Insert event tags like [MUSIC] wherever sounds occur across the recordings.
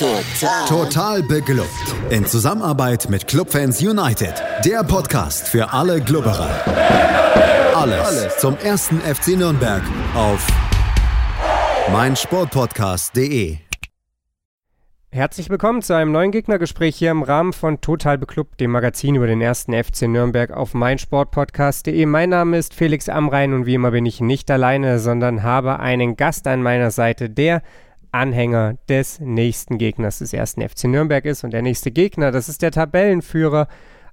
Total. Total beglückt. In Zusammenarbeit mit Clubfans United. Der Podcast für alle Glubberer. Alles, Alles zum ersten FC Nürnberg auf meinsportpodcast.de. Herzlich willkommen zu einem neuen Gegnergespräch hier im Rahmen von Total Beklubbt, dem Magazin über den ersten FC Nürnberg auf meinsportpodcast.de. Mein Name ist Felix Amrein und wie immer bin ich nicht alleine, sondern habe einen Gast an meiner Seite, der Anhänger des nächsten Gegners des ersten FC Nürnberg ist. Und der nächste Gegner, das ist der Tabellenführer,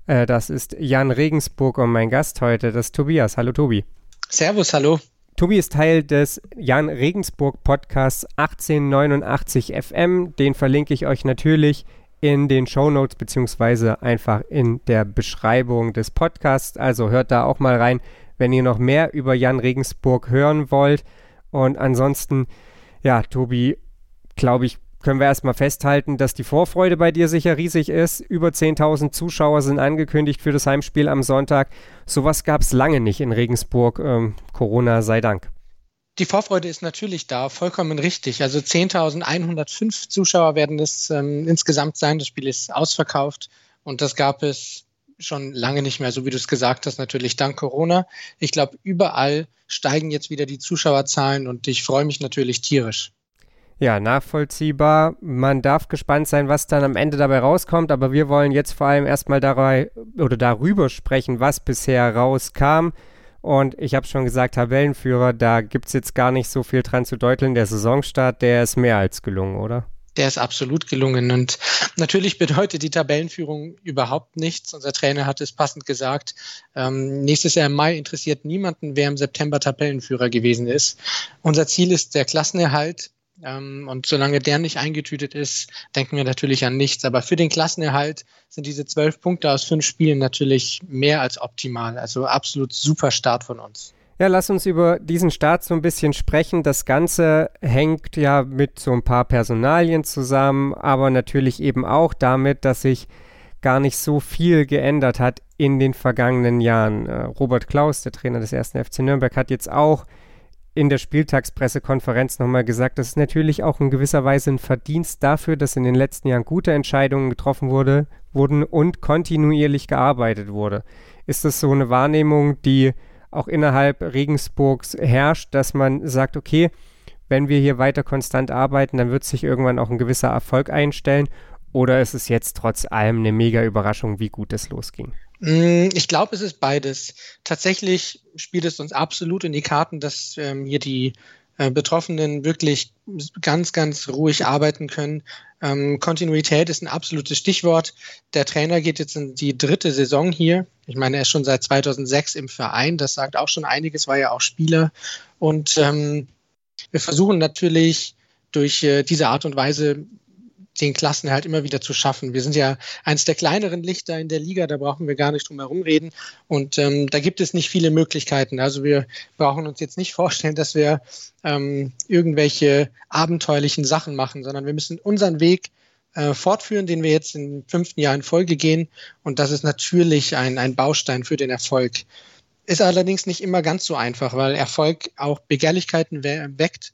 äh, das ist Jan Regensburg und mein Gast heute, das ist Tobias. Hallo Tobi. Servus, hallo. Tobi ist Teil des Jan Regensburg Podcasts 1889 FM. Den verlinke ich euch natürlich in den Show Notes beziehungsweise einfach in der Beschreibung des Podcasts. Also hört da auch mal rein, wenn ihr noch mehr über Jan Regensburg hören wollt. Und ansonsten, ja, Tobi, glaube ich, können wir erstmal festhalten, dass die Vorfreude bei dir sicher riesig ist. Über 10.000 Zuschauer sind angekündigt für das Heimspiel am Sonntag. Sowas gab es lange nicht in Regensburg. Ähm, Corona sei Dank. Die Vorfreude ist natürlich da, vollkommen richtig. Also 10.105 Zuschauer werden es ähm, insgesamt sein. Das Spiel ist ausverkauft und das gab es schon lange nicht mehr, so wie du es gesagt hast, natürlich dank Corona. Ich glaube, überall steigen jetzt wieder die Zuschauerzahlen und ich freue mich natürlich tierisch. Ja, nachvollziehbar. Man darf gespannt sein, was dann am Ende dabei rauskommt, aber wir wollen jetzt vor allem erstmal dabei oder darüber sprechen, was bisher rauskam. Und ich habe schon gesagt, Tabellenführer, da gibt es jetzt gar nicht so viel dran zu deuteln. Der Saisonstart, der ist mehr als gelungen, oder? Der ist absolut gelungen. Und natürlich bedeutet die Tabellenführung überhaupt nichts. Unser Trainer hat es passend gesagt. Ähm, nächstes Jahr im Mai interessiert niemanden, wer im September Tabellenführer gewesen ist. Unser Ziel ist der Klassenerhalt. Ähm, und solange der nicht eingetütet ist, denken wir natürlich an nichts. Aber für den Klassenerhalt sind diese zwölf Punkte aus fünf Spielen natürlich mehr als optimal. Also absolut super Start von uns. Ja, lass uns über diesen Start so ein bisschen sprechen. Das Ganze hängt ja mit so ein paar Personalien zusammen, aber natürlich eben auch damit, dass sich gar nicht so viel geändert hat in den vergangenen Jahren. Äh, Robert Klaus, der Trainer des ersten FC Nürnberg, hat jetzt auch in der Spieltagspressekonferenz nochmal gesagt, das ist natürlich auch in gewisser Weise ein Verdienst dafür, dass in den letzten Jahren gute Entscheidungen getroffen wurde, wurden und kontinuierlich gearbeitet wurde. Ist das so eine Wahrnehmung, die auch innerhalb Regensburgs herrscht, dass man sagt, okay, wenn wir hier weiter konstant arbeiten, dann wird sich irgendwann auch ein gewisser Erfolg einstellen? Oder ist es jetzt trotz allem eine mega Überraschung, wie gut es losging? Mm, ich glaube, es ist beides. Tatsächlich spielt es uns absolut in die Karten, dass ähm, hier die äh, Betroffenen wirklich ganz, ganz ruhig arbeiten können. Ähm, Kontinuität ist ein absolutes Stichwort. Der Trainer geht jetzt in die dritte Saison hier. Ich meine, er ist schon seit 2006 im Verein. Das sagt auch schon einiges, war ja auch Spieler. Und ähm, wir versuchen natürlich durch äh, diese Art und Weise den Klassen halt immer wieder zu schaffen. Wir sind ja eines der kleineren Lichter in der Liga, da brauchen wir gar nicht drum herum reden. Und ähm, da gibt es nicht viele Möglichkeiten. Also wir brauchen uns jetzt nicht [LAUGHS] vorstellen, dass wir ähm, irgendwelche abenteuerlichen Sachen machen, sondern wir müssen unseren Weg äh, fortführen, den wir jetzt im fünften Jahr in Folge gehen. Und das ist natürlich ein, ein Baustein für den Erfolg. Ist allerdings nicht immer ganz so einfach, weil Erfolg auch Begehrlichkeiten weckt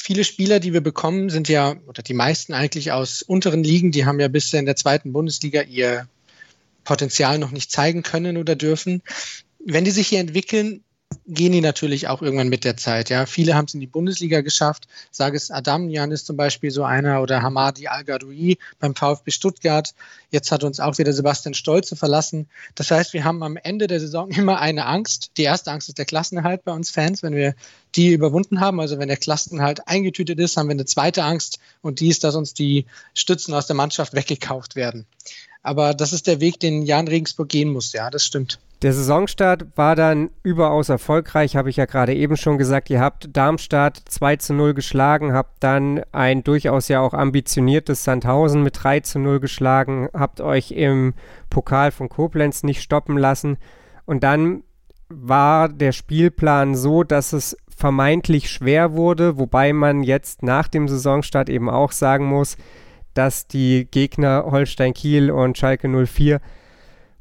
viele Spieler, die wir bekommen, sind ja, oder die meisten eigentlich aus unteren Ligen, die haben ja bisher in der zweiten Bundesliga ihr Potenzial noch nicht zeigen können oder dürfen. Wenn die sich hier entwickeln, gehen die natürlich auch irgendwann mit der Zeit. Ja, viele haben es in die Bundesliga geschafft. Sage es Adam Jan ist zum Beispiel so einer oder Hamadi Al Gadoui beim VfB Stuttgart. Jetzt hat uns auch wieder Sebastian Stolze verlassen. Das heißt, wir haben am Ende der Saison [LAUGHS] immer eine Angst. Die erste Angst ist der Klassenerhalt bei uns Fans. Wenn wir die überwunden haben, also wenn der Klassenerhalt eingetütet ist, haben wir eine zweite Angst und die ist, dass uns die Stützen aus der Mannschaft weggekauft werden. Aber das ist der Weg, den Jan Regensburg gehen muss. Ja, das stimmt. Der Saisonstart war dann überaus erfolgreich, habe ich ja gerade eben schon gesagt. Ihr habt Darmstadt 2 zu 0 geschlagen, habt dann ein durchaus ja auch ambitioniertes Sandhausen mit 3 zu 0 geschlagen, habt euch im Pokal von Koblenz nicht stoppen lassen. Und dann war der Spielplan so, dass es vermeintlich schwer wurde, wobei man jetzt nach dem Saisonstart eben auch sagen muss, dass die Gegner Holstein Kiel und Schalke 04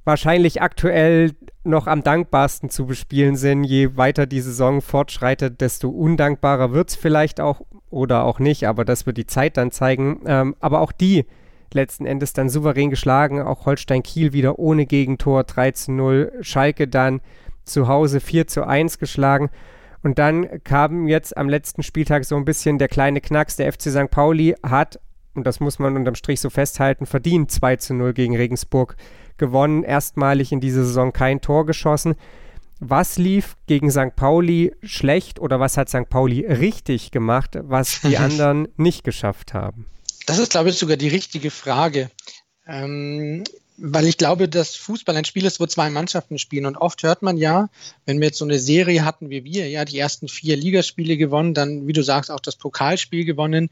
wahrscheinlich aktuell noch am dankbarsten zu bespielen sind. Je weiter die Saison fortschreitet, desto undankbarer wird es vielleicht auch oder auch nicht, aber das wird die Zeit dann zeigen. Ähm, aber auch die letzten Endes dann souverän geschlagen. Auch Holstein Kiel wieder ohne Gegentor 3 zu 0. Schalke dann zu Hause 4 zu 1 geschlagen. Und dann kam jetzt am letzten Spieltag so ein bisschen der kleine Knacks. Der FC St. Pauli hat, und das muss man unterm Strich so festhalten, verdient 2 zu 0 gegen Regensburg gewonnen. Erstmalig in dieser Saison kein Tor geschossen. Was lief gegen St. Pauli schlecht oder was hat St. Pauli richtig gemacht, was die [LAUGHS] anderen nicht geschafft haben? Das ist, glaube ich, sogar die richtige Frage. Ähm, weil ich glaube, dass Fußball ein Spiel ist, wo zwei Mannschaften spielen. Und oft hört man ja, wenn wir jetzt so eine Serie hatten wie wir, ja, die ersten vier Ligaspiele gewonnen, dann, wie du sagst, auch das Pokalspiel gewonnen.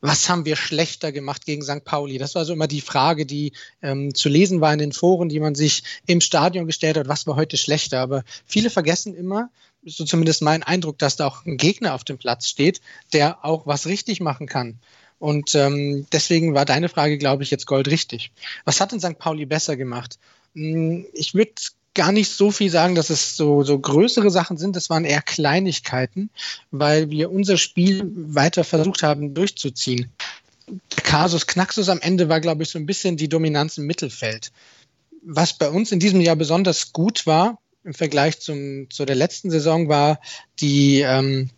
Was haben wir schlechter gemacht gegen St. Pauli? Das war so immer die Frage, die ähm, zu lesen war in den Foren, die man sich im Stadion gestellt hat, was war heute schlechter. Aber viele vergessen immer, so zumindest mein Eindruck, dass da auch ein Gegner auf dem Platz steht, der auch was richtig machen kann. Und ähm, deswegen war deine Frage, glaube ich, jetzt goldrichtig. Was hat denn St. Pauli besser gemacht? Hm, ich würde gar nicht so viel sagen, dass es so, so größere Sachen sind. Das waren eher Kleinigkeiten, weil wir unser Spiel weiter versucht haben durchzuziehen. Kasus Knaxus am Ende war, glaube ich, so ein bisschen die Dominanz im Mittelfeld. Was bei uns in diesem Jahr besonders gut war, im Vergleich zum, zu der letzten Saison, war die, ähm,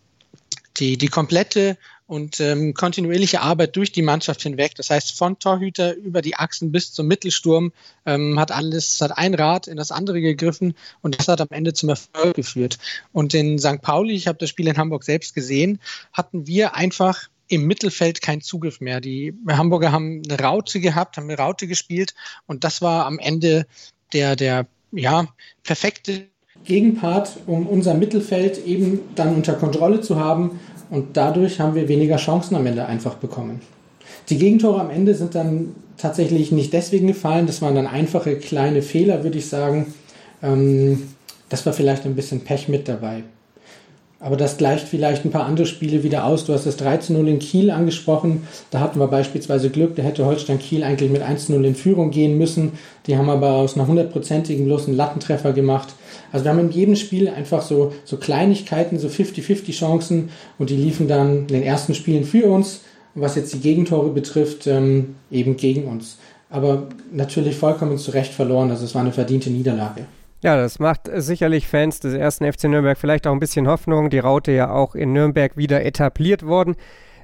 die, die komplette und ähm, kontinuierliche Arbeit durch die Mannschaft hinweg. Das heißt, von Torhüter über die Achsen bis zum Mittelsturm ähm, hat alles, hat ein Rad in das andere gegriffen und das hat am Ende zum Erfolg geführt. Und in St. Pauli, ich habe das Spiel in Hamburg selbst gesehen, hatten wir einfach im Mittelfeld keinen Zugriff mehr. Die Hamburger haben eine Raute gehabt, haben eine Raute gespielt und das war am Ende der, der ja, perfekte Gegenpart, um unser Mittelfeld eben dann unter Kontrolle zu haben und dadurch haben wir weniger Chancen am Ende einfach bekommen. Die Gegentore am Ende sind dann tatsächlich nicht deswegen gefallen, das waren dann einfache kleine Fehler, würde ich sagen. Ähm, das war vielleicht ein bisschen Pech mit dabei. Aber das gleicht vielleicht ein paar andere Spiele wieder aus. Du hast das 13-0 in Kiel angesprochen. Da hatten wir beispielsweise Glück. Da hätte Holstein Kiel eigentlich mit 1-0 in Führung gehen müssen. Die haben aber aus einer hundertprozentigen bloß einen Lattentreffer gemacht. Also wir haben in jedem Spiel einfach so, so Kleinigkeiten, so 50-50 Chancen und die liefen dann in den ersten Spielen für uns. was jetzt die Gegentore betrifft, ähm, eben gegen uns. Aber natürlich vollkommen zu Recht verloren. Also es war eine verdiente Niederlage. Ja, das macht sicherlich Fans des ersten FC Nürnberg vielleicht auch ein bisschen Hoffnung. Die Raute ja auch in Nürnberg wieder etabliert worden.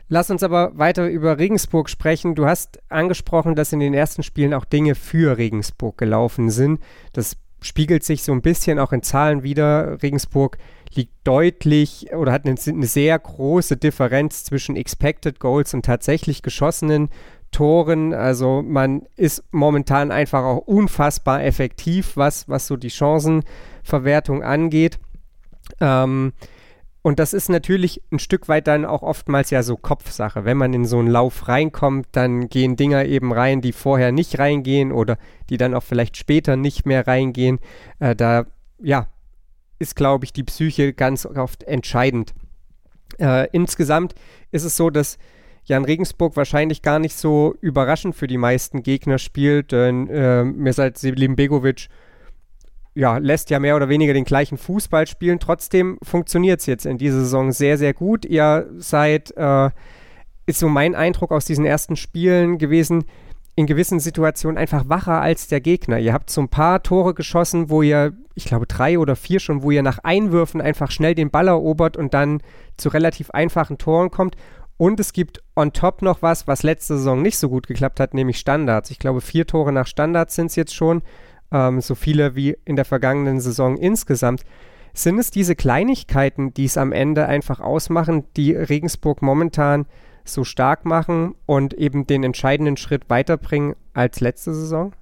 Lass uns aber weiter über Regensburg sprechen. Du hast angesprochen, dass in den ersten Spielen auch Dinge für Regensburg gelaufen sind. Das spiegelt sich so ein bisschen auch in Zahlen wieder. Regensburg liegt deutlich oder hat eine, eine sehr große Differenz zwischen Expected Goals und tatsächlich geschossenen Toren. Also man ist momentan einfach auch unfassbar effektiv, was, was so die Chancenverwertung angeht. Ähm, und das ist natürlich ein Stück weit dann auch oftmals ja so Kopfsache. Wenn man in so einen Lauf reinkommt, dann gehen Dinger eben rein, die vorher nicht reingehen oder die dann auch vielleicht später nicht mehr reingehen. Äh, da, ja, ist, glaube ich, die Psyche ganz oft entscheidend. Äh, insgesamt ist es so, dass Jan Regensburg wahrscheinlich gar nicht so überraschend für die meisten Gegner spielt, denn äh, Mirsad Selim Begovic ja, lässt ja mehr oder weniger den gleichen Fußball spielen. Trotzdem funktioniert es jetzt in dieser Saison sehr, sehr gut. Ihr seid, äh, ist so mein Eindruck aus diesen ersten Spielen gewesen, in gewissen Situationen einfach wacher als der Gegner. Ihr habt so ein paar Tore geschossen, wo ihr, ich glaube drei oder vier schon, wo ihr nach Einwürfen einfach schnell den Ball erobert und dann zu relativ einfachen Toren kommt. Und es gibt on top noch was, was letzte Saison nicht so gut geklappt hat, nämlich Standards. Ich glaube, vier Tore nach Standards sind es jetzt schon, ähm, so viele wie in der vergangenen Saison insgesamt. Sind es diese Kleinigkeiten, die es am Ende einfach ausmachen, die Regensburg momentan so stark machen und eben den entscheidenden Schritt weiterbringen als letzte Saison?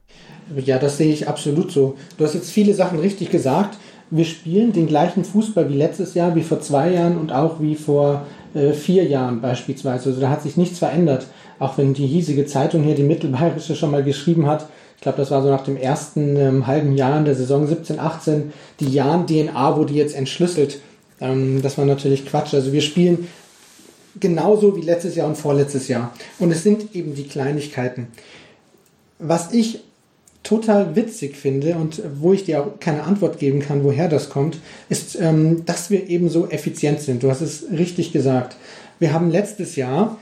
Ja, das sehe ich absolut so. Du hast jetzt viele Sachen richtig gesagt. Wir spielen den gleichen Fußball wie letztes Jahr, wie vor zwei Jahren und auch wie vor äh, vier Jahren beispielsweise. Also da hat sich nichts verändert. Auch wenn die hiesige Zeitung hier, die Mittelbayerische, schon mal geschrieben hat, ich glaube, das war so nach dem ersten ähm, halben Jahr in der Saison 17, 18, die Jan-DNA wurde jetzt entschlüsselt. Ähm, das war natürlich Quatsch. Also wir spielen genauso wie letztes Jahr und vorletztes Jahr. Und es sind eben die Kleinigkeiten. Was ich total witzig finde und wo ich dir auch keine Antwort geben kann, woher das kommt, ist, ähm, dass wir eben so effizient sind. Du hast es richtig gesagt. Wir haben letztes Jahr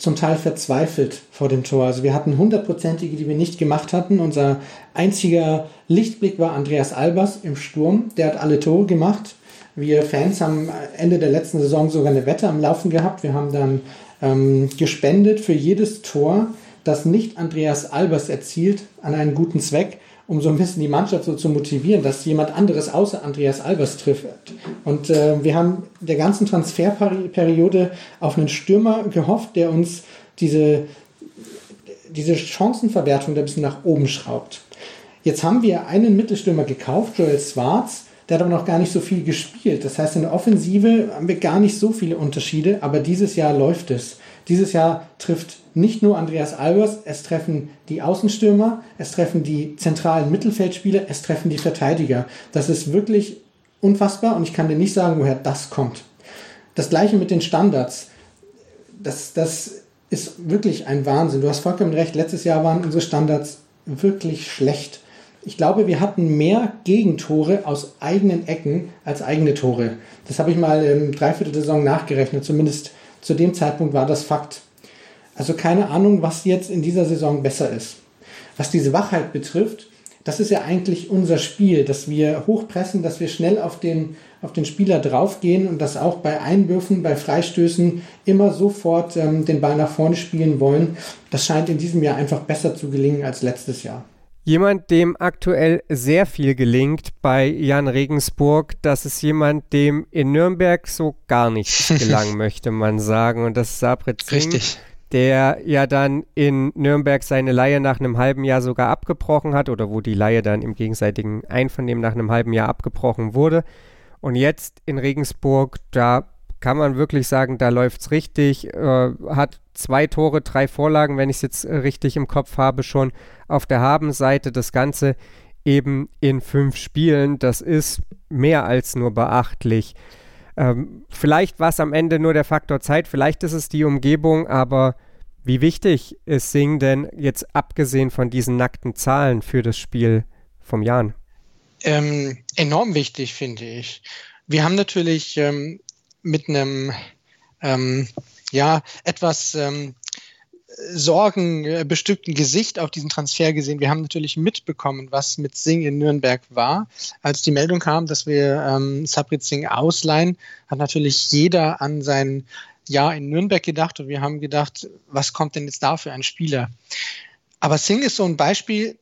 zum Teil verzweifelt vor dem Tor. Also wir hatten hundertprozentige, die wir nicht gemacht hatten. Unser einziger Lichtblick war Andreas Albers im Sturm. Der hat alle Tore gemacht. Wir Fans haben Ende der letzten Saison sogar eine Wette am Laufen gehabt. Wir haben dann ähm, gespendet für jedes Tor, das nicht Andreas Albers erzielt, an einen guten Zweck, um so ein bisschen die Mannschaft so zu motivieren, dass jemand anderes außer Andreas Albers trifft. Und äh, wir haben der ganzen Transferperiode auf einen Stürmer gehofft, der uns diese, diese Chancenverwertung ein bisschen nach oben schraubt. Jetzt haben wir einen Mittelstürmer gekauft, Joel Schwarz, der hat aber noch gar nicht so viel gespielt. Das heißt, in der Offensive haben wir gar nicht so viele Unterschiede, aber dieses Jahr läuft es. Dieses Jahr trifft nicht nur Andreas Albers, es treffen die Außenstürmer, es treffen die zentralen Mittelfeldspieler, es treffen die Verteidiger. Das ist wirklich unfassbar und ich kann dir nicht sagen, woher das kommt. Das gleiche mit den Standards. Das, das ist wirklich ein Wahnsinn. Du hast vollkommen recht, letztes Jahr waren unsere Standards wirklich schlecht ich glaube, wir hatten mehr Gegentore aus eigenen Ecken als eigene Tore. Das habe ich mal im Dreiviertel der Saison nachgerechnet. Zumindest zu dem Zeitpunkt war das Fakt. Also keine Ahnung, was jetzt in dieser Saison besser ist. Was diese Wachheit betrifft, das ist ja eigentlich unser Spiel, dass wir hochpressen, dass wir schnell auf den, auf den Spieler draufgehen und dass auch bei Einwürfen, bei Freistößen immer sofort ähm, den Ball nach vorne spielen wollen. Das scheint in diesem Jahr einfach besser zu gelingen als letztes Jahr. Jemand, dem aktuell sehr viel gelingt bei Jan Regensburg, das ist jemand, dem in Nürnberg so gar nichts [LAUGHS] gelangen, möchte man sagen. Und das ist Sabret Singh, Richtig. der ja dann in Nürnberg seine Leihe nach einem halben Jahr sogar abgebrochen hat oder wo die Leihe dann im gegenseitigen Einvernehmen nach einem halben Jahr abgebrochen wurde. Und jetzt in Regensburg, da kann man wirklich sagen, da läuft es richtig. Äh, hat zwei Tore, drei Vorlagen, wenn ich es jetzt äh, richtig im Kopf habe, schon auf der Habenseite. Das Ganze eben in fünf Spielen. Das ist mehr als nur beachtlich. Ähm, vielleicht war es am Ende nur der Faktor Zeit, vielleicht ist es die Umgebung, aber wie wichtig ist Sing denn jetzt abgesehen von diesen nackten Zahlen für das Spiel vom Jan? Ähm, enorm wichtig, finde ich. Wir haben natürlich ähm, mit einem ähm, ja etwas ähm, sorgenbestückten Gesicht auf diesen Transfer gesehen. Wir haben natürlich mitbekommen, was mit Singh in Nürnberg war. Als die Meldung kam, dass wir ähm, Sabrit Singh ausleihen, hat natürlich jeder an sein Jahr in Nürnberg gedacht und wir haben gedacht, was kommt denn jetzt da für ein Spieler? Aber Singh ist so ein Beispiel,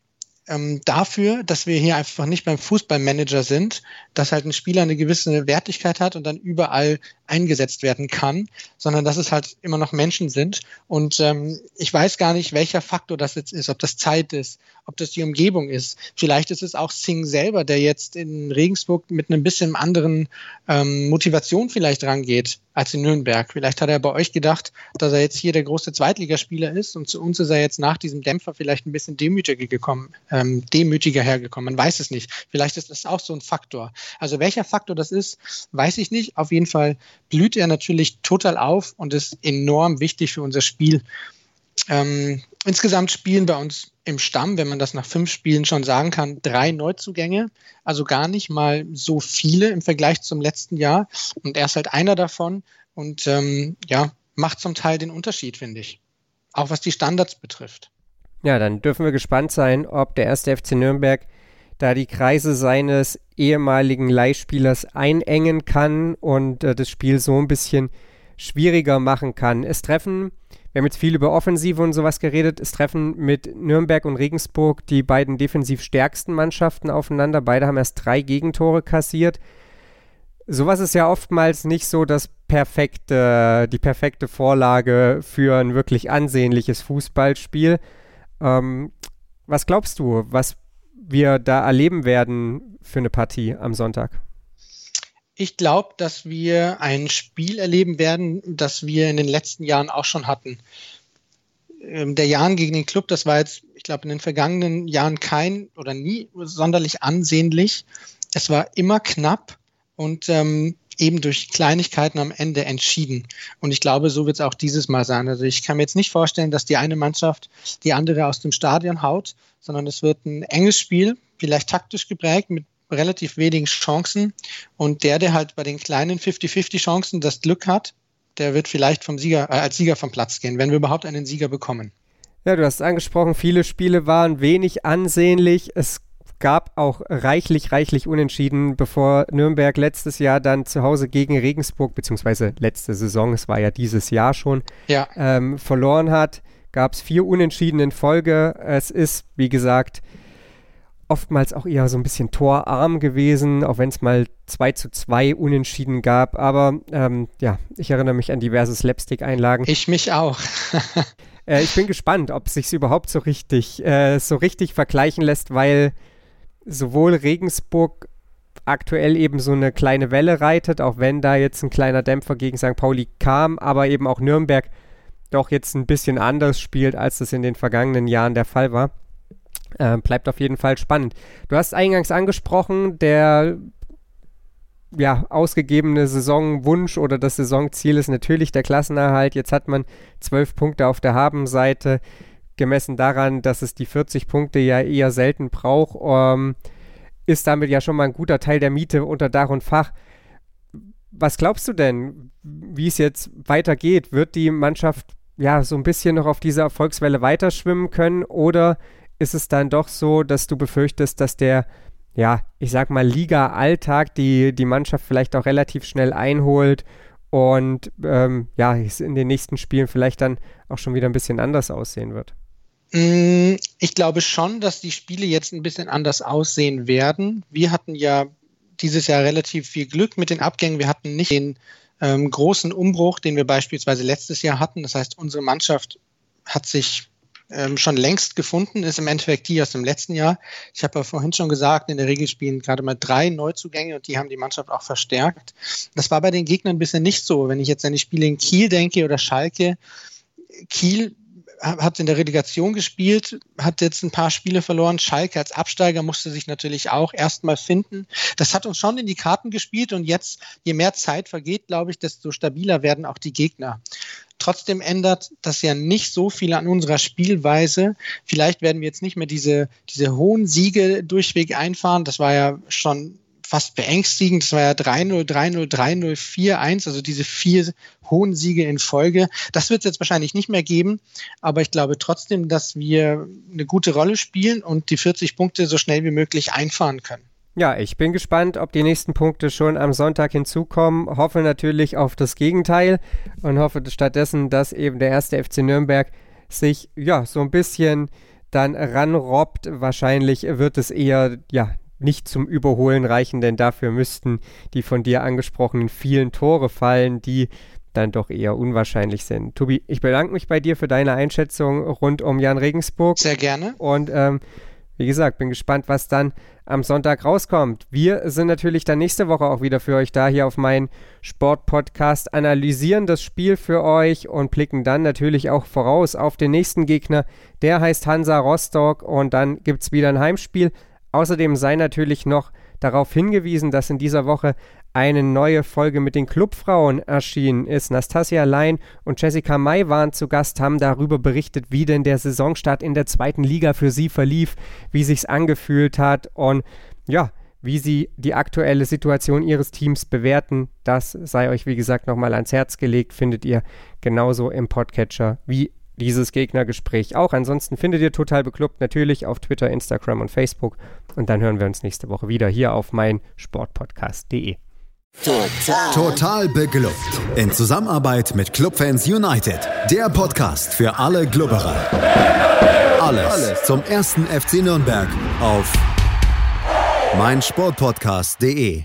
ähm, dafür, dass wir hier einfach nicht beim Fußballmanager sind, dass halt ein Spieler eine gewisse Wertigkeit hat und dann überall eingesetzt werden kann, sondern dass es halt immer noch Menschen sind. Und ähm, ich weiß gar nicht, welcher Faktor das jetzt ist, ob das Zeit ist, ob das die Umgebung ist. Vielleicht ist es auch Singh selber, der jetzt in Regensburg mit einem bisschen anderen ähm, Motivation vielleicht rangeht als in Nürnberg. Vielleicht hat er bei euch gedacht, dass er jetzt hier der große Zweitligaspieler ist und zu uns ist er jetzt nach diesem Dämpfer vielleicht ein bisschen demütiger gekommen, ähm, demütiger hergekommen. Man weiß es nicht. Vielleicht ist das auch so ein Faktor. Also welcher Faktor das ist, weiß ich nicht. Auf jeden Fall blüht er natürlich total auf und ist enorm wichtig für unser Spiel. Ähm, insgesamt spielen bei uns im Stamm, wenn man das nach fünf Spielen schon sagen kann, drei Neuzugänge. Also gar nicht mal so viele im Vergleich zum letzten Jahr. Und er ist halt einer davon und ähm, ja, macht zum Teil den Unterschied, finde ich. Auch was die Standards betrifft. Ja, dann dürfen wir gespannt sein, ob der erste FC Nürnberg da die Kreise seines ehemaligen Leihspielers einengen kann und äh, das Spiel so ein bisschen schwieriger machen kann. Es treffen, wir haben jetzt viel über Offensive und sowas geredet, es treffen mit Nürnberg und Regensburg die beiden defensiv stärksten Mannschaften aufeinander. Beide haben erst drei Gegentore kassiert. Sowas ist ja oftmals nicht so das perfekte, die perfekte Vorlage für ein wirklich ansehnliches Fußballspiel. Ähm, was glaubst du, was wir da erleben werden für eine Partie am Sonntag? Ich glaube, dass wir ein Spiel erleben werden, das wir in den letzten Jahren auch schon hatten. Ähm, der Jan gegen den Club, das war jetzt, ich glaube, in den vergangenen Jahren kein oder nie sonderlich ansehnlich. Es war immer knapp und ähm, eben durch Kleinigkeiten am Ende entschieden. Und ich glaube, so wird es auch dieses Mal sein. Also ich kann mir jetzt nicht vorstellen, dass die eine Mannschaft die andere aus dem Stadion haut, sondern es wird ein enges Spiel, vielleicht taktisch geprägt mit relativ wenigen Chancen. Und der, der halt bei den kleinen 50-50 Chancen das Glück hat, der wird vielleicht vom Sieger, äh, als Sieger vom Platz gehen, wenn wir überhaupt einen Sieger bekommen. Ja, du hast angesprochen, viele Spiele waren wenig ansehnlich. Es gab auch reichlich, reichlich Unentschieden, bevor Nürnberg letztes Jahr dann zu Hause gegen Regensburg, beziehungsweise letzte Saison, es war ja dieses Jahr schon, ja. ähm, verloren hat. Gab es vier Unentschieden in Folge. Es ist, wie gesagt, oftmals auch eher so ein bisschen torarm gewesen, auch wenn es mal 2 zu 2 Unentschieden gab. Aber ähm, ja, ich erinnere mich an diverse Slapstick-Einlagen. Ich mich auch. [LAUGHS] äh, ich bin gespannt, ob es sich überhaupt so richtig, äh, so richtig vergleichen lässt, weil sowohl Regensburg aktuell eben so eine kleine Welle reitet, auch wenn da jetzt ein kleiner Dämpfer gegen St. Pauli kam, aber eben auch Nürnberg doch jetzt ein bisschen anders spielt, als das in den vergangenen Jahren der Fall war. Äh, bleibt auf jeden Fall spannend. Du hast eingangs angesprochen, der ja, ausgegebene Saisonwunsch oder das Saisonziel ist natürlich der Klassenerhalt. Jetzt hat man zwölf Punkte auf der Habenseite, gemessen daran, dass es die 40 Punkte ja eher selten braucht, ähm, ist damit ja schon mal ein guter Teil der Miete unter Dach und Fach. Was glaubst du denn, wie es jetzt weitergeht? Wird die Mannschaft ja so ein bisschen noch auf dieser Erfolgswelle weiterschwimmen können oder ist es dann doch so, dass du befürchtest, dass der, ja, ich sag mal, Liga-Alltag die, die Mannschaft vielleicht auch relativ schnell einholt und ähm, ja, es in den nächsten Spielen vielleicht dann auch schon wieder ein bisschen anders aussehen wird? Mm, ich glaube schon, dass die Spiele jetzt ein bisschen anders aussehen werden. Wir hatten ja dieses Jahr relativ viel Glück mit den Abgängen. Wir hatten nicht den ähm, großen Umbruch, den wir beispielsweise letztes Jahr hatten. Das heißt, unsere Mannschaft hat sich ähm, schon längst gefunden, ist im Endeffekt die aus dem letzten Jahr. Ich habe ja vorhin schon gesagt, in der Regel spielen gerade mal drei Neuzugänge und die haben die Mannschaft auch verstärkt. Das war bei den Gegnern bisher nicht so. Wenn ich jetzt an die Spiele in Kiel denke oder Schalke, Kiel hat in der Relegation gespielt, hat jetzt ein paar Spiele verloren. Schalke als Absteiger musste sich natürlich auch erstmal finden. Das hat uns schon in die Karten gespielt und jetzt, je mehr Zeit vergeht, glaube ich, desto stabiler werden auch die Gegner. Trotzdem ändert das ja nicht so viel an unserer Spielweise. Vielleicht werden wir jetzt nicht mehr diese, diese hohen Siege durchweg einfahren. Das war ja schon fast beängstigend. Das war ja 3-0, 3-0, 3-0, 4-1, also diese vier hohen Siege in Folge. Das wird es jetzt wahrscheinlich nicht mehr geben, aber ich glaube trotzdem, dass wir eine gute Rolle spielen und die 40 Punkte so schnell wie möglich einfahren können. Ja, ich bin gespannt, ob die nächsten Punkte schon am Sonntag hinzukommen. Hoffe natürlich auf das Gegenteil und hoffe stattdessen, dass eben der erste FC Nürnberg sich ja so ein bisschen dann ranrobbt. Wahrscheinlich wird es eher ja nicht zum Überholen reichen, denn dafür müssten die von dir angesprochenen vielen Tore fallen, die dann doch eher unwahrscheinlich sind. Tobi, ich bedanke mich bei dir für deine Einschätzung rund um Jan Regensburg. Sehr gerne. Und ähm, wie gesagt, bin gespannt, was dann am Sonntag rauskommt. Wir sind natürlich dann nächste Woche auch wieder für euch da hier auf meinen Sportpodcast, analysieren das Spiel für euch und blicken dann natürlich auch voraus auf den nächsten Gegner. Der heißt Hansa Rostock und dann gibt es wieder ein Heimspiel. Außerdem sei natürlich noch darauf hingewiesen, dass in dieser Woche eine neue Folge mit den Clubfrauen erschienen ist. Nastasia Lein und Jessica May waren zu Gast, haben darüber berichtet, wie denn der Saisonstart in der zweiten Liga für sie verlief, wie sich's angefühlt hat und ja, wie sie die aktuelle Situation ihres Teams bewerten. Das sei euch, wie gesagt, nochmal ans Herz gelegt, findet ihr genauso im Podcatcher wie dieses Gegnergespräch auch. Ansonsten findet ihr total beklubbt natürlich auf Twitter, Instagram und Facebook. Und dann hören wir uns nächste Woche wieder hier auf mein Sportpodcast.de. Total. Total beglückt. In Zusammenarbeit mit Clubfans United. Der Podcast für alle Glubberer. Alles, Alles zum ersten FC Nürnberg auf meinsportpodcast.de.